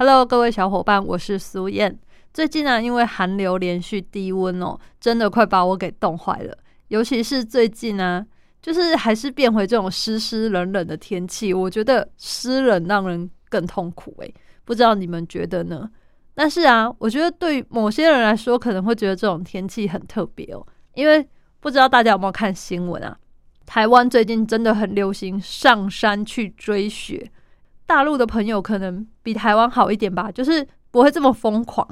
？Hello，各位小伙伴，我是苏燕。最近呢，因为寒流连续低温哦，真的快把我给冻坏了。尤其是最近呢。就是还是变回这种湿湿冷冷的天气，我觉得湿冷让人更痛苦诶，不知道你们觉得呢？但是啊，我觉得对某些人来说可能会觉得这种天气很特别哦，因为不知道大家有没有看新闻啊？台湾最近真的很流行上山去追雪，大陆的朋友可能比台湾好一点吧，就是不会这么疯狂。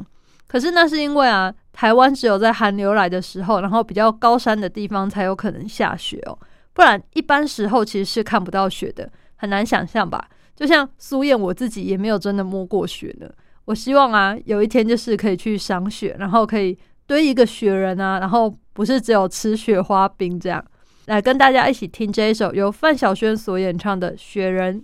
可是那是因为啊，台湾只有在寒流来的时候，然后比较高山的地方才有可能下雪哦。不然，一般时候其实是看不到雪的，很难想象吧？就像苏燕，我自己也没有真的摸过雪呢。我希望啊，有一天就是可以去赏雪，然后可以堆一个雪人啊，然后不是只有吃雪花冰这样。来跟大家一起听这一首由范晓萱所演唱的《雪人》。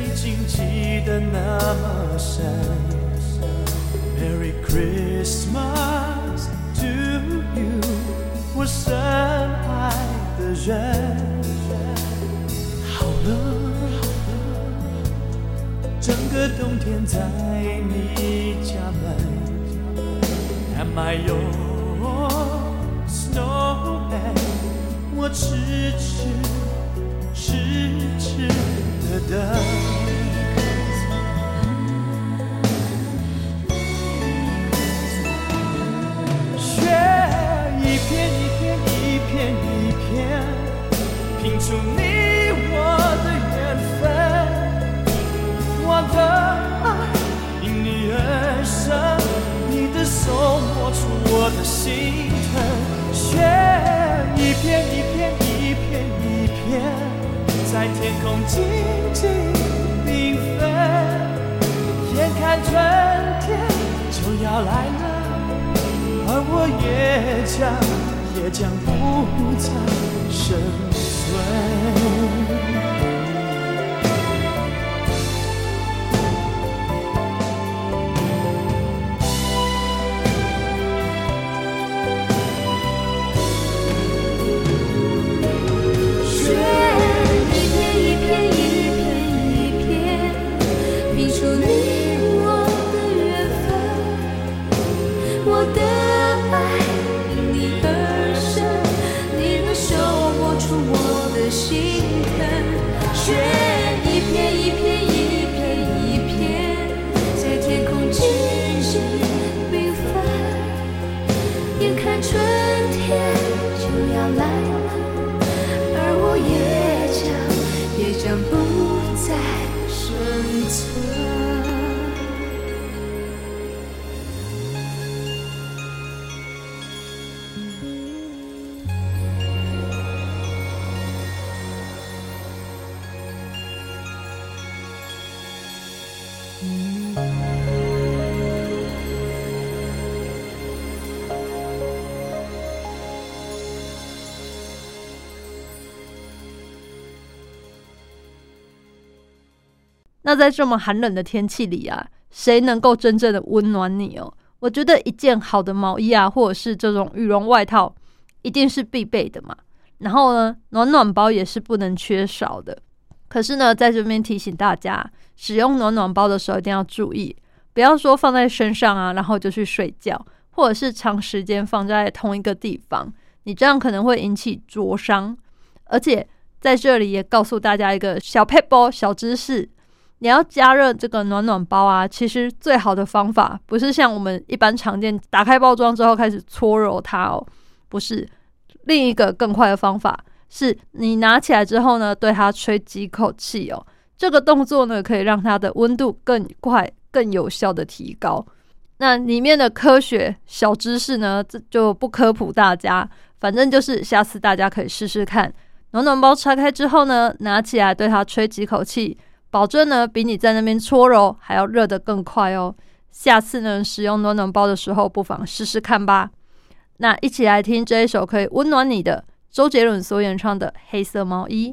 已经记得那么深。Merry Christmas to you，我深爱的人。好了，整个冬天在你家门。Am I your snowman？我痴痴，痴痴。的等雪一片一片一片一片拼出你我的缘分。我的爱因你而生你的手摸出我的心疼雪一片一片一片一片在天空静静缤纷，眼看春天就要来了，而我也将也将不再生存。那在这么寒冷的天气里啊，谁能够真正的温暖你哦？我觉得一件好的毛衣啊，或者是这种羽绒外套，一定是必备的嘛。然后呢，暖暖包也是不能缺少的。可是呢，在这边提醒大家，使用暖暖包的时候一定要注意，不要说放在身上啊，然后就去睡觉，或者是长时间放在同一个地方，你这样可能会引起灼伤。而且在这里也告诉大家一个小 p e 小知识。你要加热这个暖暖包啊，其实最好的方法不是像我们一般常见打开包装之后开始搓揉它哦，不是。另一个更快的方法是你拿起来之后呢，对它吹几口气哦。这个动作呢，可以让它的温度更快、更有效的提高。那里面的科学小知识呢，这就不科普大家，反正就是下次大家可以试试看。暖暖包拆开之后呢，拿起来对它吹几口气。保证呢，比你在那边搓揉还要热得更快哦。下次呢，使用暖暖包的时候，不妨试试看吧。那一起来听这一首可以温暖你的周杰伦所演唱的《黑色毛衣》。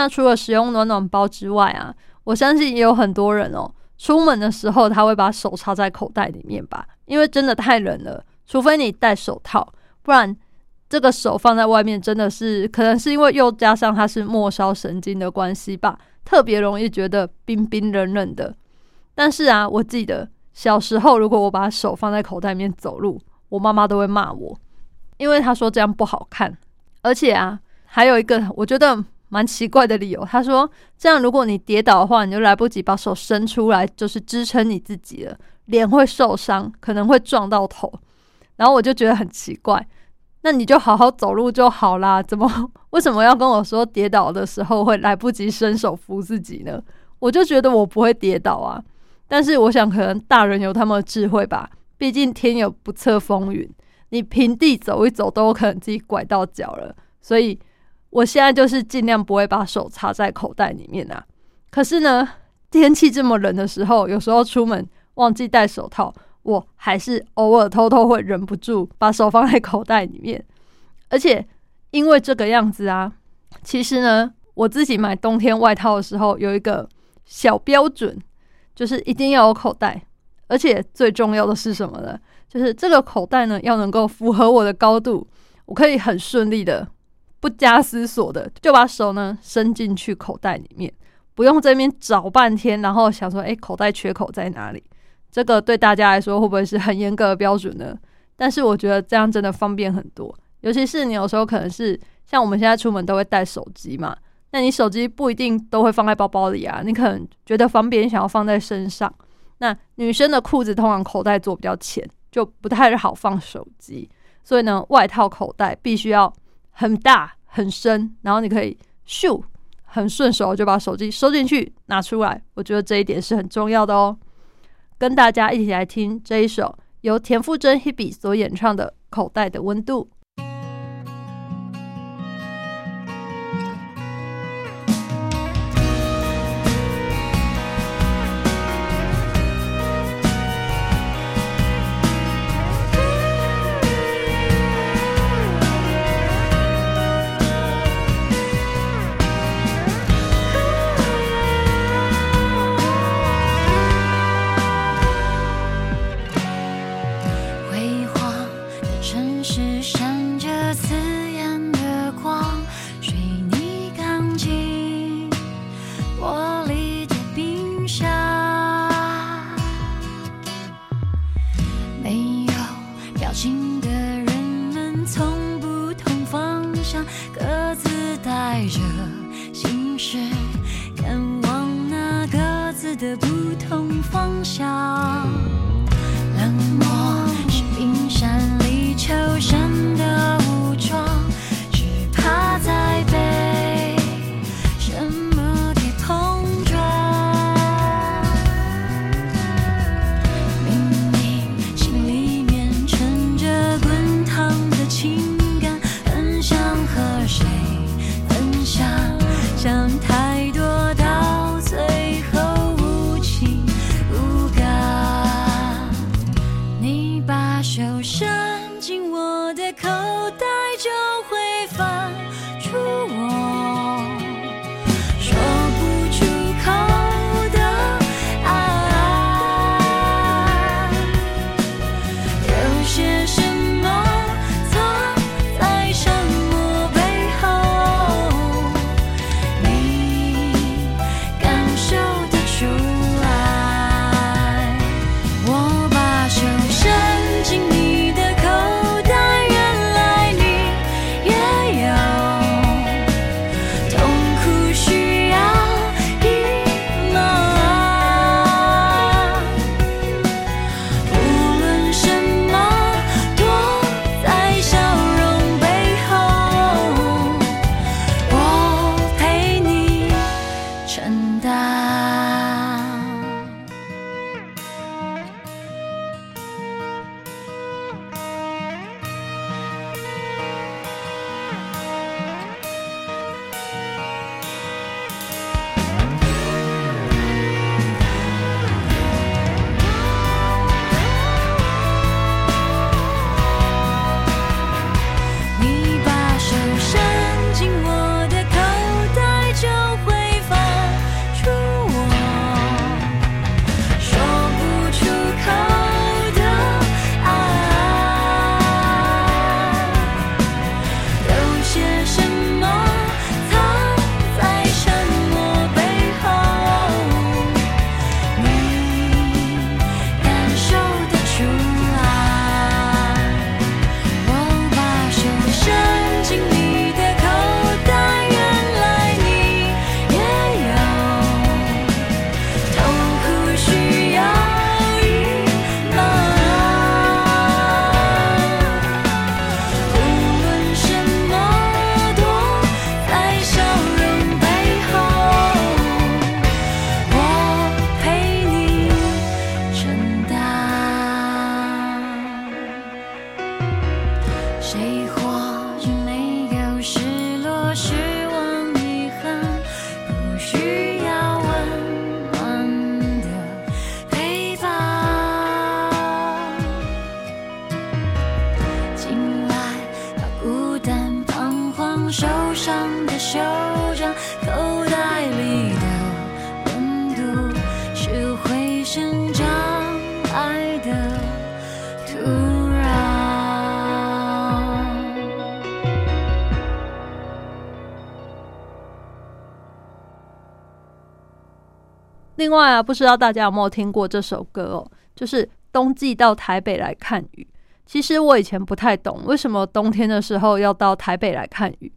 那除了使用暖暖包之外啊，我相信也有很多人哦，出门的时候他会把手插在口袋里面吧，因为真的太冷了，除非你戴手套，不然这个手放在外面真的是可能是因为又加上它是末梢神经的关系吧，特别容易觉得冰冰冷冷的。但是啊，我记得小时候如果我把手放在口袋里面走路，我妈妈都会骂我，因为她说这样不好看，而且啊，还有一个我觉得蛮奇怪的理由，他说这样如果你跌倒的话，你就来不及把手伸出来，就是支撑你自己了，脸会受伤，可能会撞到头。然后我就觉得很奇怪，那你就好好走路就好啦，怎么 为什么要跟我说跌倒的时候会来不及伸手扶自己呢？我就觉得我不会跌倒啊，但是我想可能大人有他们的智慧吧。毕竟天有不测风云，你平地走一走都有可能自己拐到脚了。所以我现在就是尽量不会把手插在口袋里面啊。可是呢，天气这么冷的时候，有时候出门忘记戴手套，我还是偶尔偷偷会忍不住把手放在口袋里面。而且因为这个样子啊，其实呢，我自己买冬天外套的时候有一个小标准，就是一定要有口袋。而且最重要的是什么呢？就是这个口袋呢，要能够符合我的高度，我可以很顺利的、不加思索的就把手呢伸进去口袋里面，不用这边找半天，然后想说，哎，口袋缺口在哪里？这个对大家来说会不会是很严格的标准呢？但是我觉得这样真的方便很多，尤其是你有时候可能是像我们现在出门都会带手机嘛，那你手机不一定都会放在包包里啊，你可能觉得方便，想要放在身上。那女生的裤子通常口袋做比较浅，就不太好放手机，所以呢，外套口袋必须要很大很深，然后你可以咻很顺手就把手机收进去拿出来。我觉得这一点是很重要的哦。跟大家一起来听这一首由田馥甄 Hebe 所演唱的《口袋的温度》。不知道大家有没有听过这首歌哦，就是冬季到台北来看雨。其实我以前不太懂为什么冬天的时候要到台北来看雨，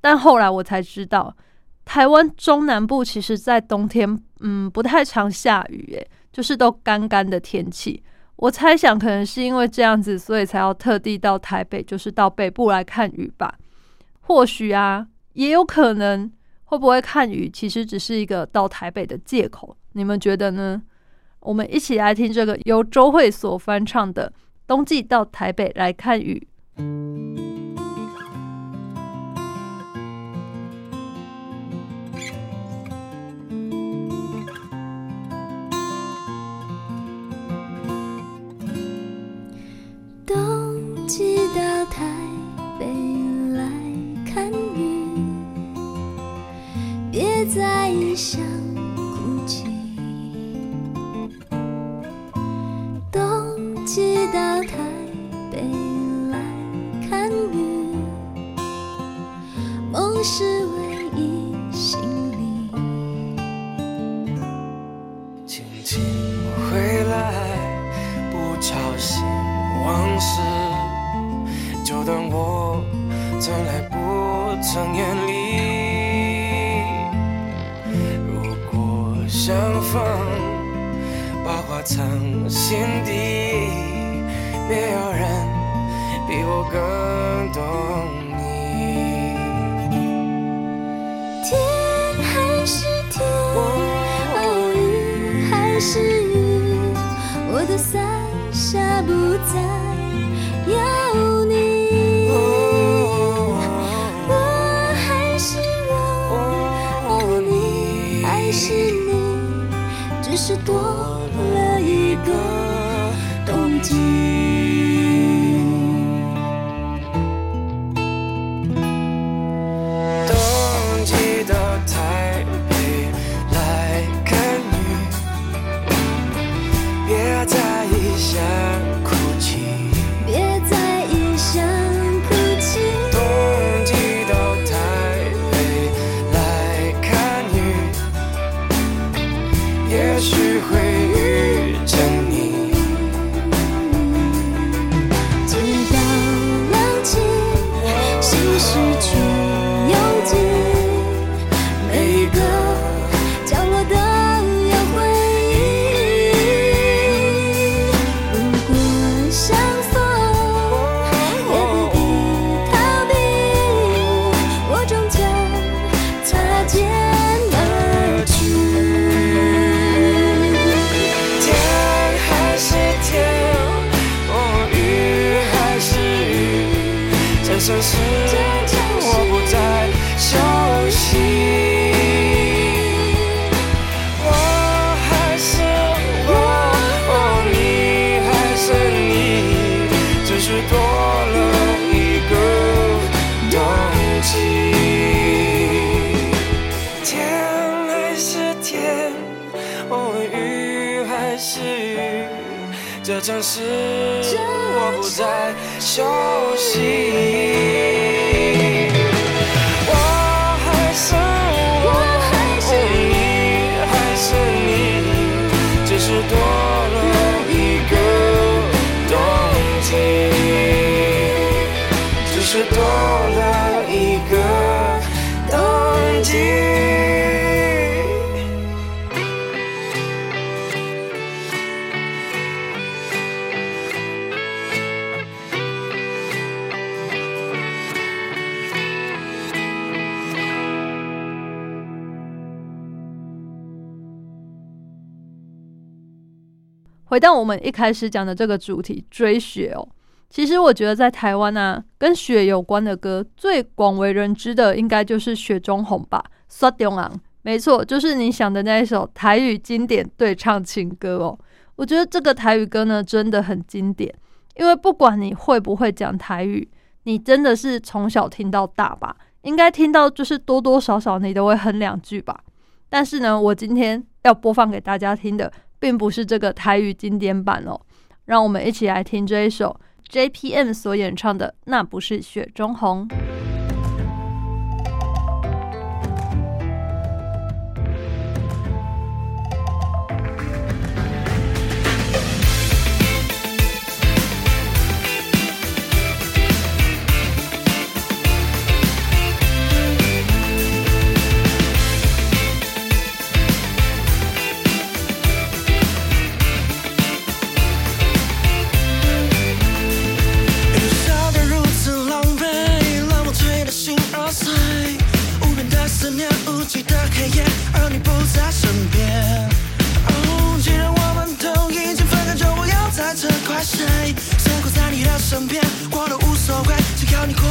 但后来我才知道，台湾中南部其实在冬天，嗯，不太常下雨，诶，就是都干干的天气。我猜想可能是因为这样子，所以才要特地到台北，就是到北部来看雨吧。或许啊，也有可能会不会看雨，其实只是一个到台北的借口。你们觉得呢？我们一起来听这个由周慧所翻唱的《冬季到台北来看雨》。回到我们一开始讲的这个主题追雪哦，其实我觉得在台湾啊，跟雪有关的歌最广为人知的，应该就是《雪中红》吧，《刷中昂》。没错，就是你想的那一首台语经典对唱情歌哦。我觉得这个台语歌呢，真的很经典，因为不管你会不会讲台语，你真的是从小听到大吧，应该听到就是多多少少你都会哼两句吧。但是呢，我今天要播放给大家听的，并不是这个台语经典版哦。让我们一起来听这一首 JPM 所演唱的《那不是雪中红》。在身边。哦，既然我们都已经分开，就不要再责怪谁。生活在你的身边，我都无所谓，只要你过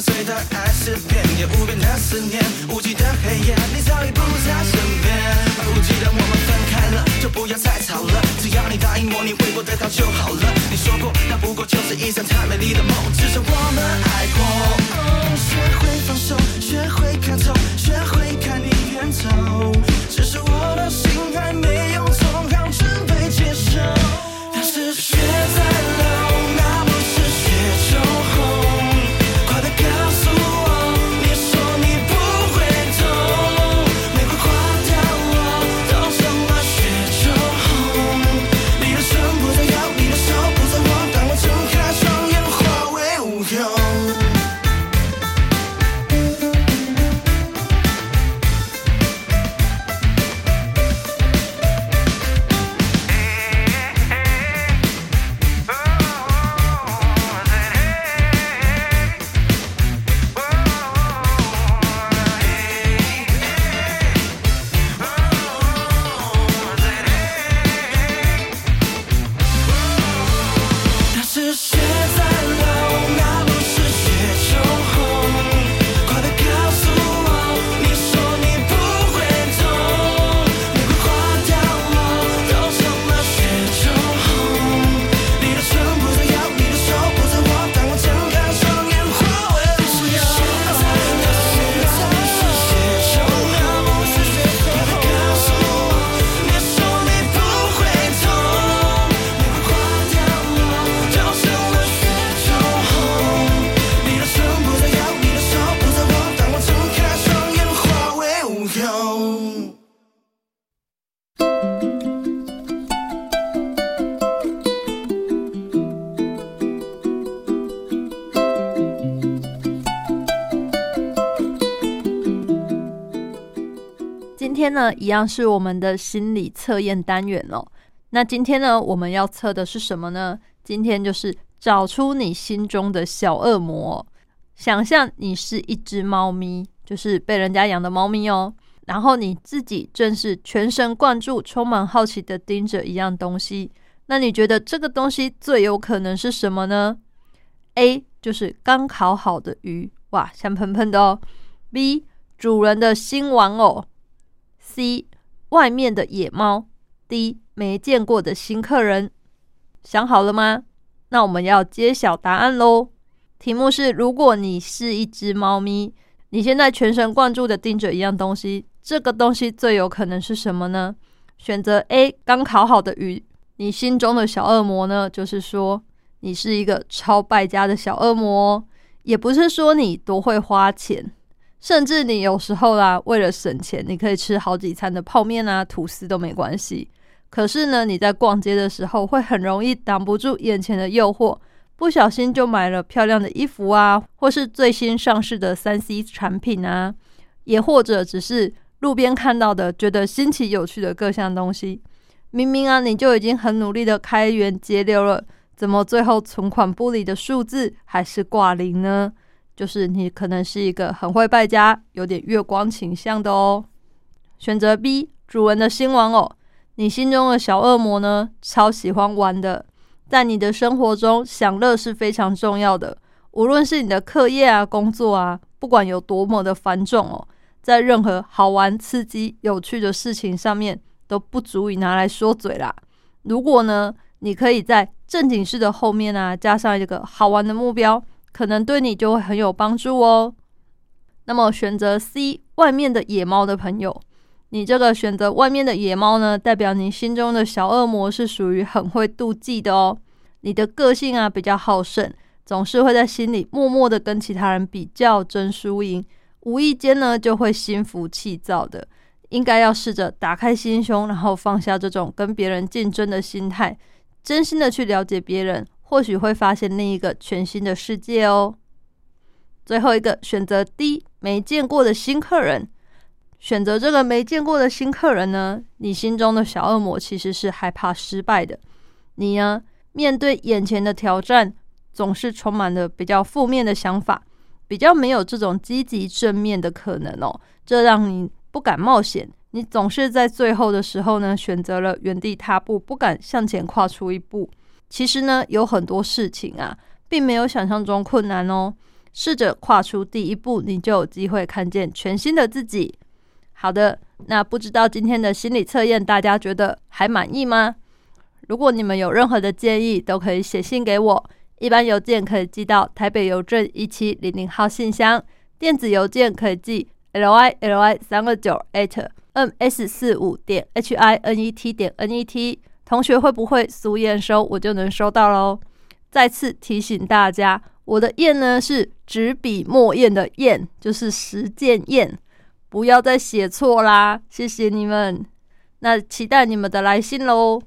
随的爱是遍野无边的思念，无际的黑夜，你早已不在身边。不记得我们分开了，就不要再吵了，只要你答应我，你会过得到就好了。你说过，那不过就是一场太美丽的梦，至少我们爱过。学会放手，学会看透，学会看你远走，只是我的心还没天呢，一样是我们的心理测验单元哦。那今天呢，我们要测的是什么呢？今天就是找出你心中的小恶魔。想象你是一只猫咪，就是被人家养的猫咪哦。然后你自己正是全神贯注、充满好奇的盯着一样东西。那你觉得这个东西最有可能是什么呢？A 就是刚烤好的鱼，哇，香喷喷的哦。B 主人的新玩偶。C 外面的野猫，D 没见过的新客人。想好了吗？那我们要揭晓答案喽。题目是：如果你是一只猫咪，你现在全神贯注的盯着一样东西，这个东西最有可能是什么呢？选择 A 刚烤好的鱼。你心中的小恶魔呢？就是说你是一个超败家的小恶魔，也不是说你多会花钱，甚至你有时候啦，为了省钱，你可以吃好几餐的泡面啊、吐司都没关系。可是呢，你在逛街的时候会很容易挡不住眼前的诱惑，不小心就买了漂亮的衣服啊，或是最新上市的三 C 产品啊，也或者只是路边看到的觉得新奇有趣的各项东西。明明啊，你就已经很努力的开源节流了，怎么最后存款簿里的数字还是挂零呢？就是你可能是一个很会败家、有点月光倾向的哦。选择 B，主人的新玩偶。你心中的小恶魔呢？超喜欢玩的，在你的生活中，享乐是非常重要的。无论是你的课业啊、工作啊，不管有多么的繁重哦，在任何好玩、刺激、有趣的事情上面，都不足以拿来说嘴啦。如果呢，你可以在正经事的后面啊，加上一个好玩的目标，可能对你就会很有帮助哦。那么选择 C，外面的野猫的朋友。你这个选择外面的野猫呢，代表你心中的小恶魔是属于很会妒忌的哦。你的个性啊比较好胜，总是会在心里默默的跟其他人比较争输赢，无意间呢就会心浮气躁的。应该要试着打开心胸，然后放下这种跟别人竞争的心态，真心的去了解别人，或许会发现另一个全新的世界哦。最后一个选择 D，没见过的新客人。选择这个没见过的新客人呢？你心中的小恶魔其实是害怕失败的。你呢，面对眼前的挑战，总是充满了比较负面的想法，比较没有这种积极正面的可能哦。这让你不敢冒险。你总是在最后的时候呢，选择了原地踏步，不敢向前跨出一步。其实呢，有很多事情啊，并没有想象中困难哦。试着跨出第一步，你就有机会看见全新的自己。好的，那不知道今天的心理测验大家觉得还满意吗？如果你们有任何的建议，都可以写信给我。一般邮件可以寄到台北邮政一七零零号信箱，电子邮件可以寄 lyly 三二九 at m s 四五点 h i n e t 点 n e t。同学会不会俗验收，我就能收到喽。再次提醒大家，我的验呢是纸笔墨砚的砚，就是实践验。不要再写错啦！谢谢你们，那期待你们的来信喽。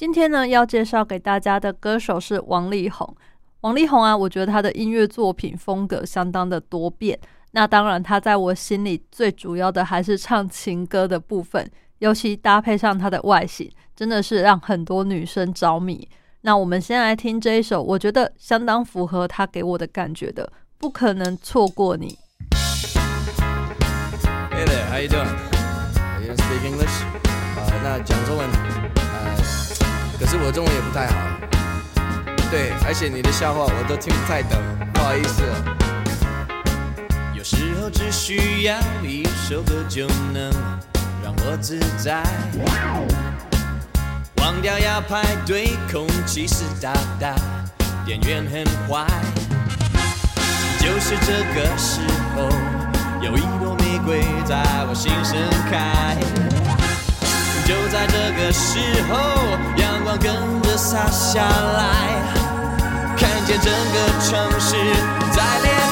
今天呢要介绍给大家的歌手是王力宏。王力宏啊，我觉得他的音乐作品风格相当的多变。那当然，他在我心里最主要的还是唱情歌的部分，尤其搭配上他的外形，真的是让很多女生着迷。那我们先来听这一首，我觉得相当符合他给我的感觉的，不可能错过你。Hey there, how you doing? Are you speak English? 呃，那讲中文，可是我中文也不太好。对，而且你的笑话我都听不太懂，不好意思了。有时候只需要一首歌就能让我自在，忘掉要排队，空气湿哒哒，店员很坏。就是这个时候，有一朵玫瑰在我心盛开。就在这个时候，阳光跟着洒下来，看见整个城市在亮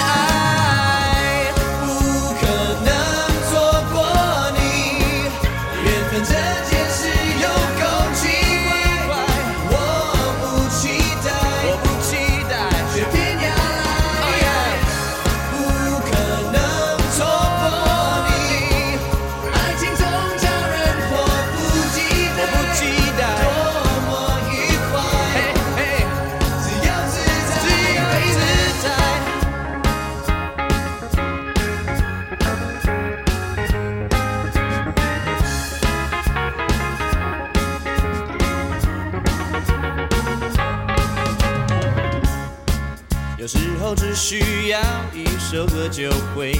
候只需要一首歌就会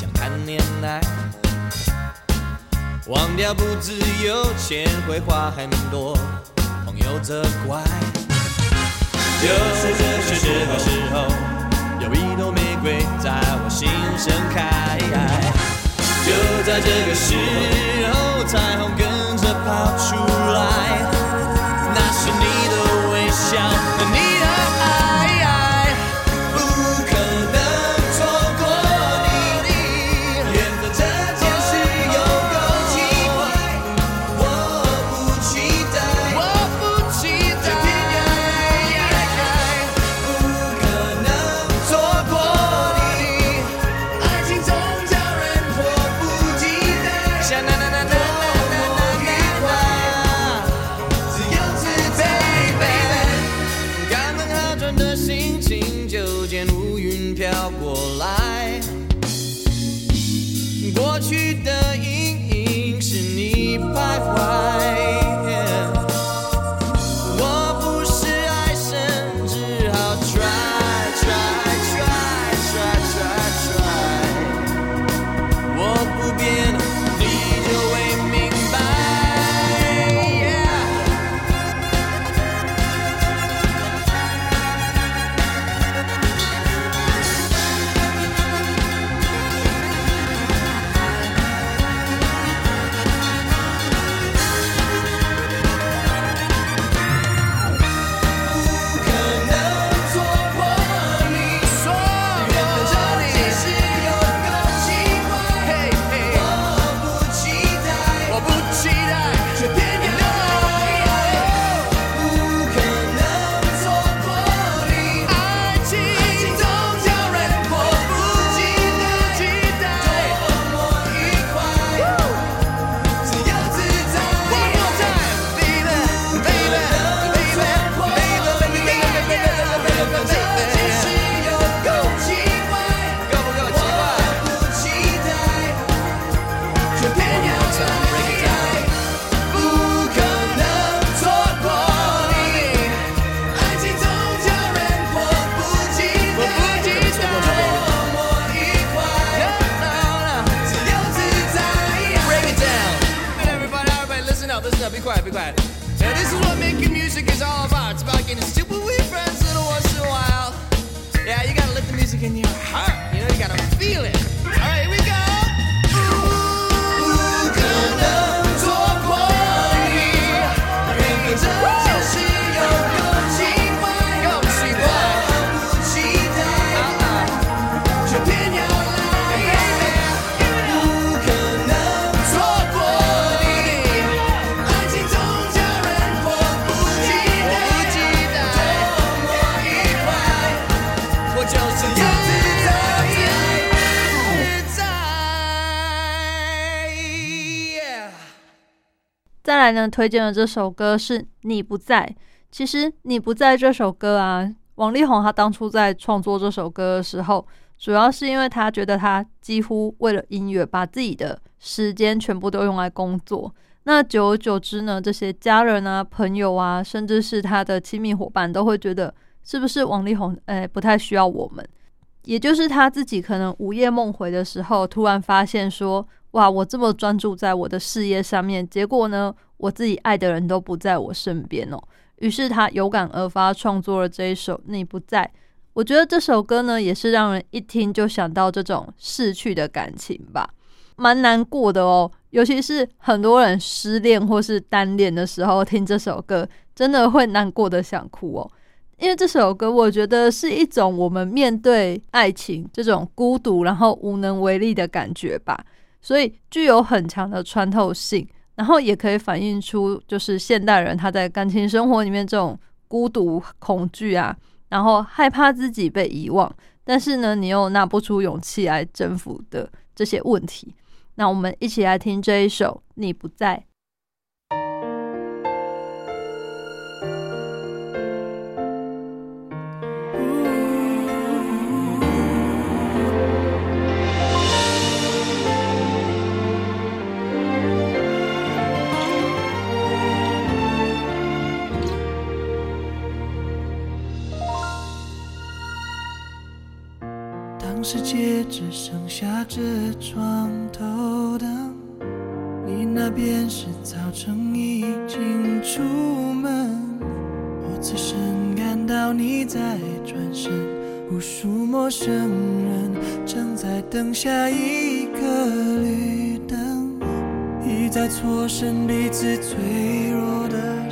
想谈恋爱，忘掉不自由，钱会花很多，朋友责怪。就是这是这个时候，有一朵玫瑰在我心盛开。就在这个时候，彩虹跟着跑出来，推荐的这首歌是《你不在》。其实《你不在》这首歌啊，王力宏他当初在创作这首歌的时候，主要是因为他觉得他几乎为了音乐，把自己的时间全部都用来工作。那久而久之呢，这些家人啊、朋友啊，甚至是他的亲密伙伴，都会觉得是不是王力宏诶不太需要我们？也就是他自己可能午夜梦回的时候，突然发现说：哇，我这么专注在我的事业上面，结果呢，我自己爱的人都不在我身边哦。于是他有感而发，创作了这一首《你不在》。我觉得这首歌呢，也是让人一听就想到这种逝去的感情吧，蛮难过的哦。尤其是很多人失恋或是单恋的时候，听这首歌，真的会难过的想哭哦。因为这首歌，我觉得是一种我们面对爱情这种孤独，然后无能为力的感觉吧，所以具有很强的穿透性。然后也可以反映出，就是现代人他在感情生活里面这种孤独、恐惧啊，然后害怕自己被遗忘，但是呢，你又拿不出勇气来征服的这些问题。那我们一起来听这一首《你不在》。只剩下这床头灯，你那边是早晨已经出门，我此生感到你在转身，无数陌生人正在等下一个绿灯，一再错身彼此脆弱的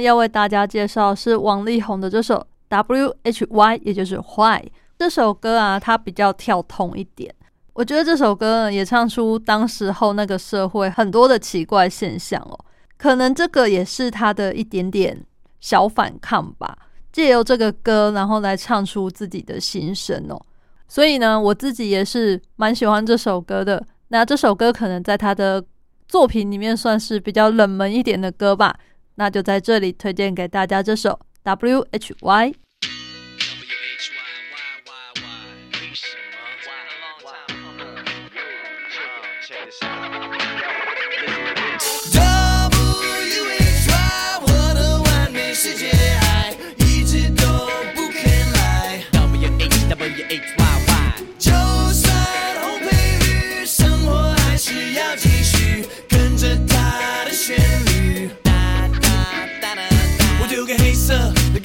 要为大家介绍是王力宏的这首 W H Y，也就是 Why 这首歌啊，它比较跳通一点。我觉得这首歌呢，也唱出当时候那个社会很多的奇怪现象哦。可能这个也是他的一点点小反抗吧，借由这个歌，然后来唱出自己的心声哦。所以呢，我自己也是蛮喜欢这首歌的。那这首歌可能在他的作品里面算是比较冷门一点的歌吧。那就在这里推荐给大家这首 W H Y。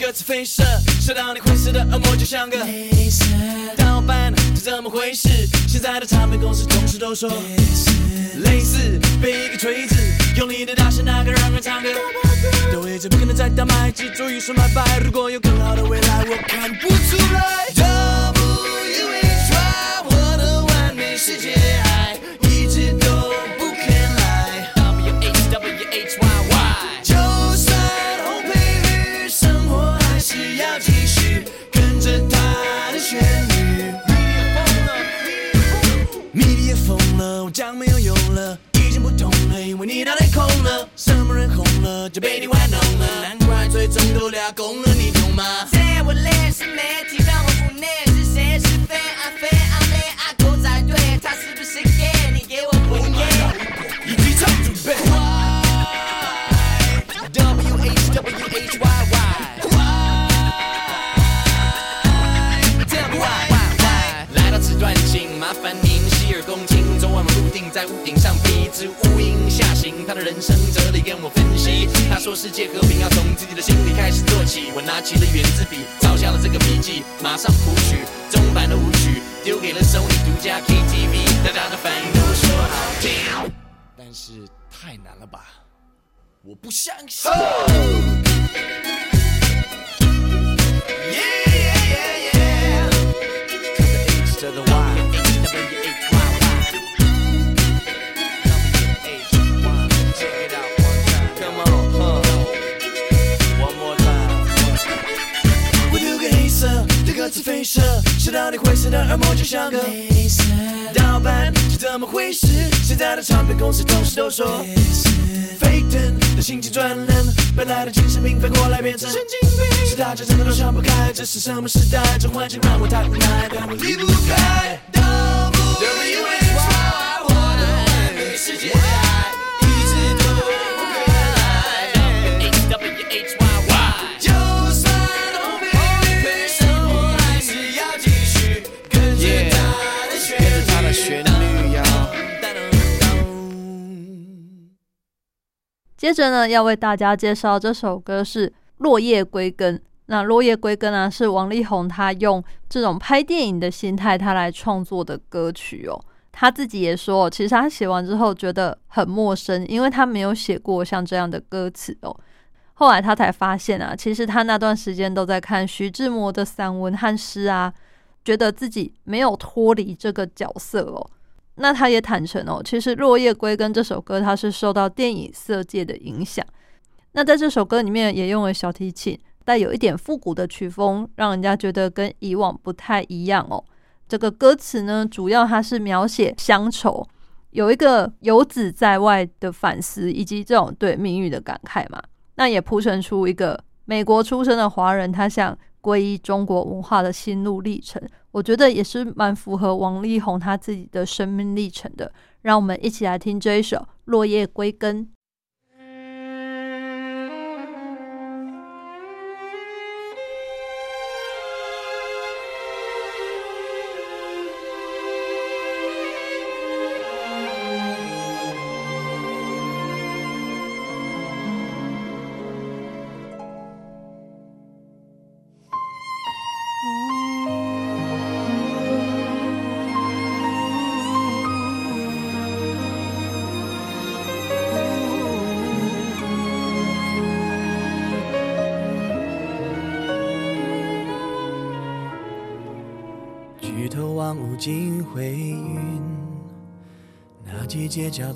的歌词飞射，射到你灰色的恶魔，就像个黑色盗版，是怎么回事？现在的唱片公司同事都说类似被一个锤子用力的打下那个让人唱歌的位置，不可能再倒卖，记住一声拜拜。如果有更好的未来，我看不出来。W H Y，我的完美世界为你脑袋空了。什么人红了就被你玩弄了，难怪最终都俩公了，你懂吗？在我脸是媒体让我不内，是谁是非暗非暗非爱狗在队，他是不是 gay？你给我滚 gay！一起唱准备。W H W 在屋顶上，鼻子乌云下行，他的人生哲理跟我分析。他说世界和平要从自己的心里开始做起。我拿起了圆珠笔，抄下了这个笔记，马上谱曲中版的舞曲，丢给了 Sony 独家 KTV，大家的反应都说好听，但是太难了吧？我不相信。飞射，射到你灰色的耳膜，就像个盗版，是怎么回事？现在的唱片公司同事都说，沸腾的心情转冷，本来的精神病反过来变成神经病，是大家真的都想不开，这是什么时代？这环境让我太无奈，但我离不开。W H Y，我的完美世界接着呢，要为大家介绍这首歌是《落叶归根》。那《落叶归根》啊，是王力宏他用这种拍电影的心态，他来创作的歌曲哦。他自己也说，其实他写完之后觉得很陌生，因为他没有写过像这样的歌词哦。后来他才发现啊，其实他那段时间都在看徐志摩的散文和诗啊，觉得自己没有脱离这个角色哦。那他也坦诚哦，其实《落叶归根》这首歌，它是受到电影《色戒》的影响。那在这首歌里面也用了小提琴，带有一点复古的曲风，让人家觉得跟以往不太一样哦。这个歌词呢，主要它是描写乡愁，有一个游子在外的反思，以及这种对命运的感慨嘛。那也铺陈出一个美国出生的华人，他想皈依中国文化的心路历程。我觉得也是蛮符合王力宏他自己的生命历程的。让我们一起来听这一首《落叶归根》。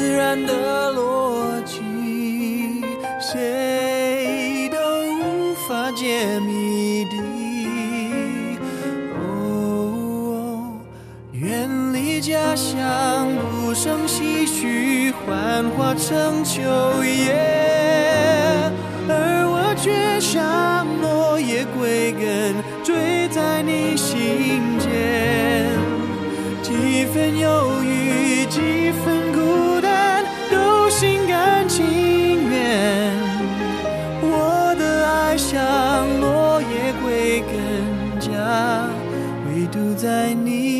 自然的逻辑，谁都无法解谜底。哦，远离家乡，不胜唏嘘，幻化成秋叶，而我却像落叶归根，坠在你心间。几分忧郁，几分在你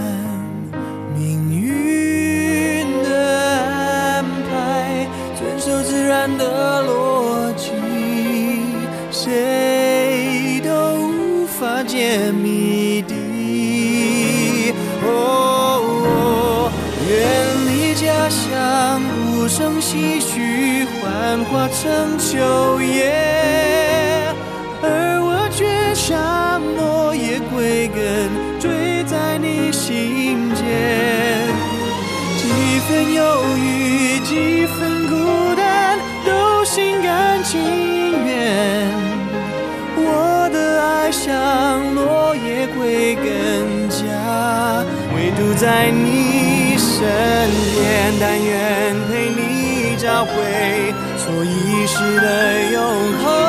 然的逻辑，谁都无法解谜底。哦，远离家乡，无声唏嘘，幻化成秋叶，在你身边。但愿陪你找回错遗失的永恒。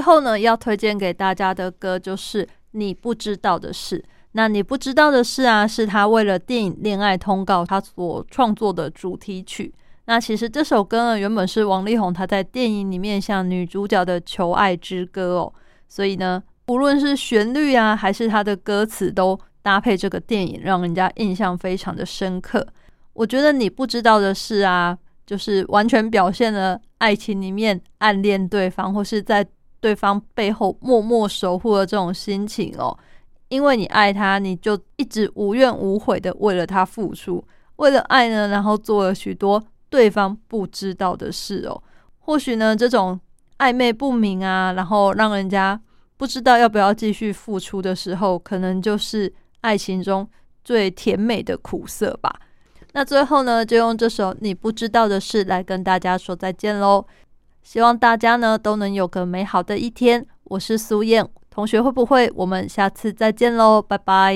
最后呢，要推荐给大家的歌就是《你不知道的事》。那你不知道的事啊，是他为了电影《恋爱通告》他所创作的主题曲。那其实这首歌呢，原本是王力宏他在电影里面向女主角的求爱之歌哦。所以呢，无论是旋律啊，还是他的歌词，都搭配这个电影，让人家印象非常的深刻。我觉得你不知道的事啊，就是完全表现了爱情里面暗恋对方，或是在对方背后默默守护的这种心情哦。因为你爱他，你就一直无怨无悔的为了他付出，为了爱呢，然后做了许多对方不知道的事哦。或许呢，这种暧昧不明啊，然后让人家不知道要不要继续付出的时候，可能就是爱情中最甜美的苦涩吧。那最后呢，就用这首《你不知道的事》来跟大家说再见喽。希望大家呢都能有个美好的一天。我是苏燕，同学会不会？我们下次再见喽，拜拜。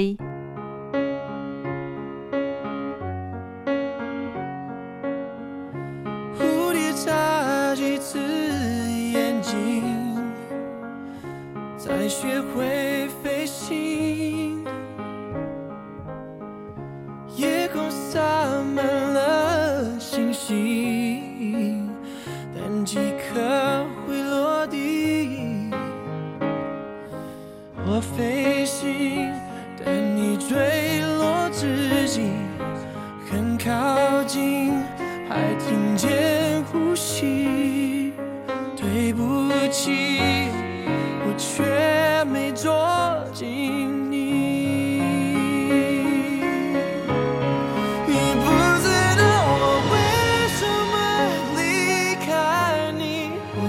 蝴蝶眨几次眼睛，才学会飞行。夜空洒满了星星，我飞行，但你坠落之际很靠近，还听见呼吸。对不起，我却没捉紧你。你不知道我为什么离开你，我